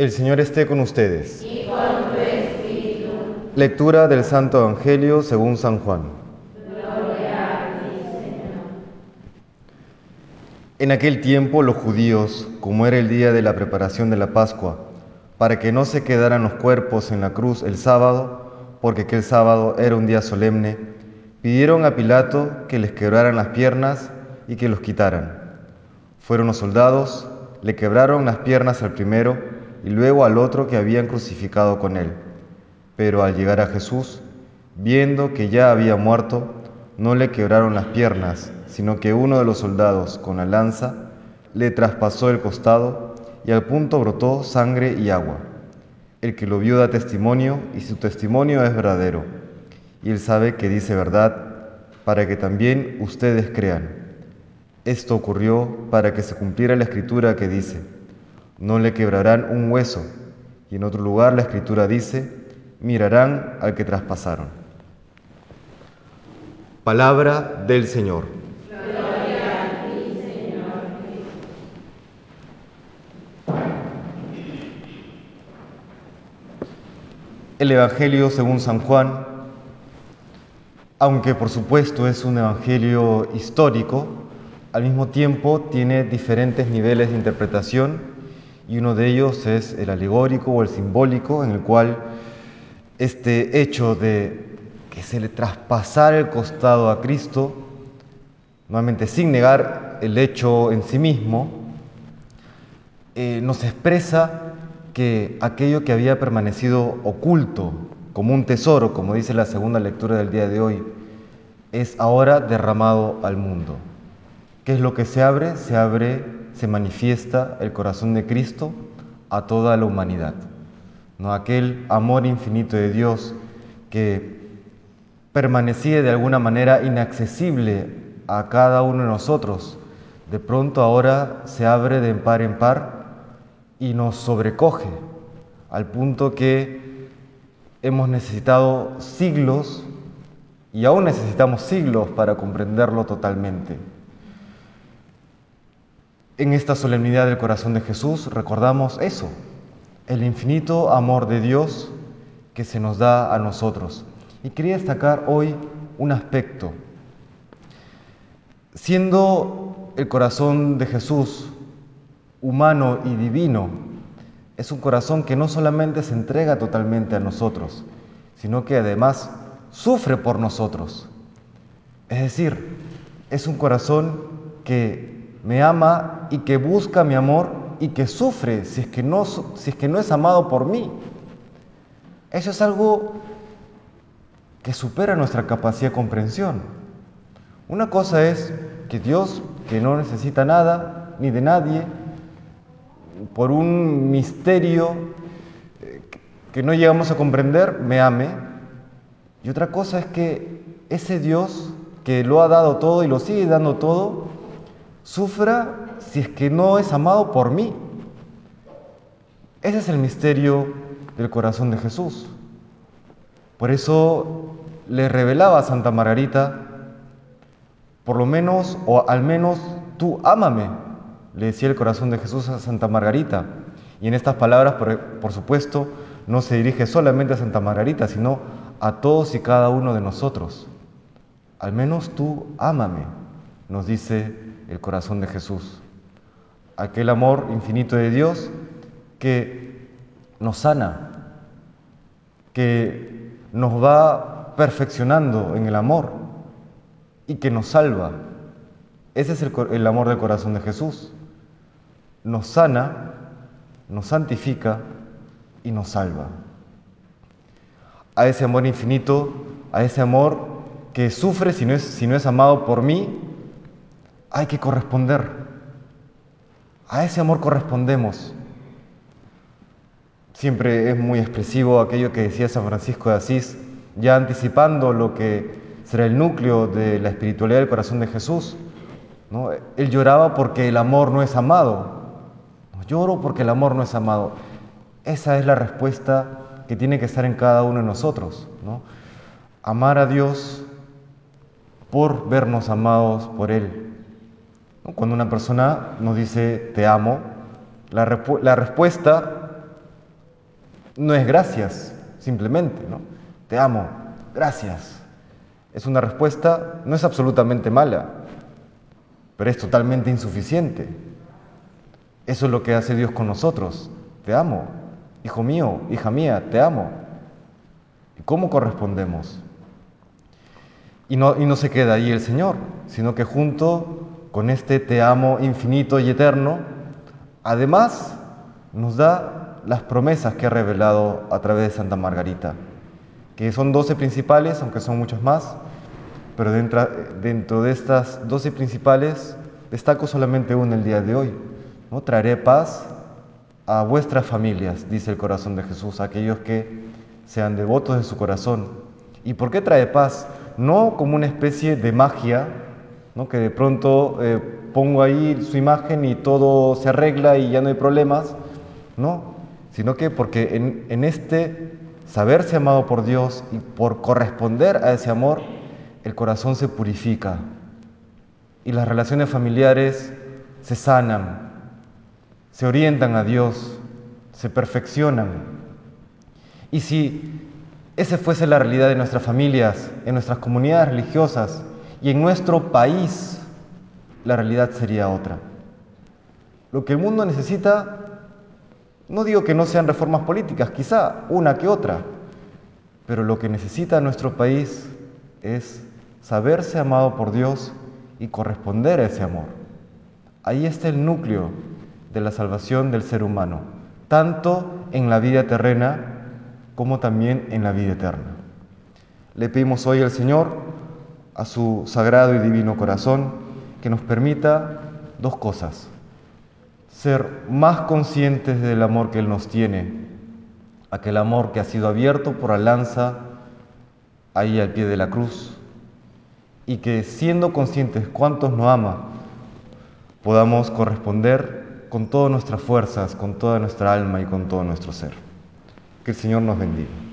El Señor esté con ustedes. Lectura del Santo Evangelio según San Juan. En aquel tiempo los judíos, como era el día de la preparación de la Pascua, para que no se quedaran los cuerpos en la cruz el sábado, porque aquel sábado era un día solemne, pidieron a Pilato que les quebraran las piernas y que los quitaran. Fueron los soldados, le quebraron las piernas al primero y luego al otro que habían crucificado con él. Pero al llegar a Jesús, viendo que ya había muerto, no le quebraron las piernas, sino que uno de los soldados con la lanza le traspasó el costado y al punto brotó sangre y agua. El que lo vio da testimonio y su testimonio es verdadero. Y él sabe que dice verdad para que también ustedes crean. Esto ocurrió para que se cumpliera la escritura que dice, no le quebrarán un hueso. Y en otro lugar la escritura dice, mirarán al que traspasaron. Palabra del Señor. Señor El Evangelio según San Juan, aunque por supuesto es un Evangelio histórico, al mismo tiempo tiene diferentes niveles de interpretación y uno de ellos es el alegórico o el simbólico, en el cual este hecho de que se le traspasara el costado a Cristo, nuevamente sin negar el hecho en sí mismo, eh, nos expresa que aquello que había permanecido oculto como un tesoro, como dice la segunda lectura del día de hoy, es ahora derramado al mundo. ¿Qué es lo que se abre? Se abre, se manifiesta el corazón de Cristo a toda la humanidad. ¿no? Aquel amor infinito de Dios que permanecía de alguna manera inaccesible a cada uno de nosotros, de pronto ahora se abre de par en par y nos sobrecoge al punto que hemos necesitado siglos y aún necesitamos siglos para comprenderlo totalmente. En esta solemnidad del corazón de Jesús recordamos eso, el infinito amor de Dios que se nos da a nosotros. Y quería destacar hoy un aspecto. Siendo el corazón de Jesús humano y divino, es un corazón que no solamente se entrega totalmente a nosotros, sino que además sufre por nosotros. Es decir, es un corazón que me ama y que busca mi amor y que sufre si es que no, si es, que no es amado por mí. Eso es algo que supera nuestra capacidad de comprensión. Una cosa es que Dios, que no necesita nada ni de nadie, por un misterio que no llegamos a comprender, me ame. Y otra cosa es que ese Dios que lo ha dado todo y lo sigue dando todo, sufra si es que no es amado por mí. Ese es el misterio del corazón de Jesús. Por eso le revelaba a Santa Margarita, por lo menos, o al menos, tú ámame, le decía el corazón de Jesús a Santa Margarita. Y en estas palabras, por, por supuesto, no se dirige solamente a Santa Margarita, sino a todos y cada uno de nosotros. Al menos tú ámame, nos dice el corazón de Jesús. Aquel amor infinito de Dios que nos sana, que nos va perfeccionando en el amor y que nos salva. Ese es el, amor del corazón de Jesús. Nos sana, nos santifica y nos salva. A ese amor infinito, a ese amor que sufre si no es, si no es amado por mí, hay que corresponder. A ese amor correspondemos. Siempre es muy expresivo aquello que decía San Francisco de Asís, ya anticipando lo que será el núcleo de la espiritualidad del corazón de Jesús. ¿no? Él lloraba porque el amor no es amado. Lloro porque el amor no es amado. Esa es la respuesta que tiene que estar en cada uno de nosotros. ¿no? Amar a Dios por vernos amados por Él. Cuando una persona nos dice te amo, la, respuesta no es gracias, simplemente, ¿no? Te amo, gracias. Es una respuesta, no es absolutamente mala, pero es totalmente insuficiente. Eso es lo que hace Dios con nosotros. Te amo, hijo mío, hija mía, te amo. ¿Y cómo correspondemos? Y no, y no se queda ahí el Señor, sino que junto con este te amo infinito y eterno, además nos da las promesas que ha revelado a través de Santa Margarita, que son doce principales, aunque son muchas más, pero dentro, de estas doce principales destaco solamente una el día de hoy. ¿no? Traeré paz a vuestras familias, dice el corazón de Jesús, a aquellos que sean devotos de su corazón. ¿Y por qué trae paz? No como una especie de magia, ¿no? que de pronto eh, pongo ahí su imagen y todo se arregla y ya no hay problemas, no, sino que porque en, en este saberse amado por Dios y por corresponder a ese amor, el corazón se purifica y las relaciones familiares se sanan, se orientan a Dios, se perfeccionan. Y si esa fuese la realidad de nuestras familias, en nuestras comunidades religiosas y en nuestro país, la realidad sería otra. Lo que el mundo necesita, no digo que no sean reformas políticas, quizá una que otra, pero lo que necesita nuestro país es saberse amado por Dios y corresponder a ese amor. Ahí está el núcleo de la salvación del ser humano, tanto en la vida terrena como también en la vida eterna. Le pedimos hoy al Señor, a su sagrado y divino corazón, que nos permita dos cosas. Ser más conscientes del amor que Él nos tiene, aquel amor que ha sido abierto por la lanza ahí al pie de la cruz, y que siendo conscientes cuántos nos ama, podamos corresponder con todas nuestras fuerzas, con toda nuestra alma y con todo nuestro ser. Que el Señor nos bendiga.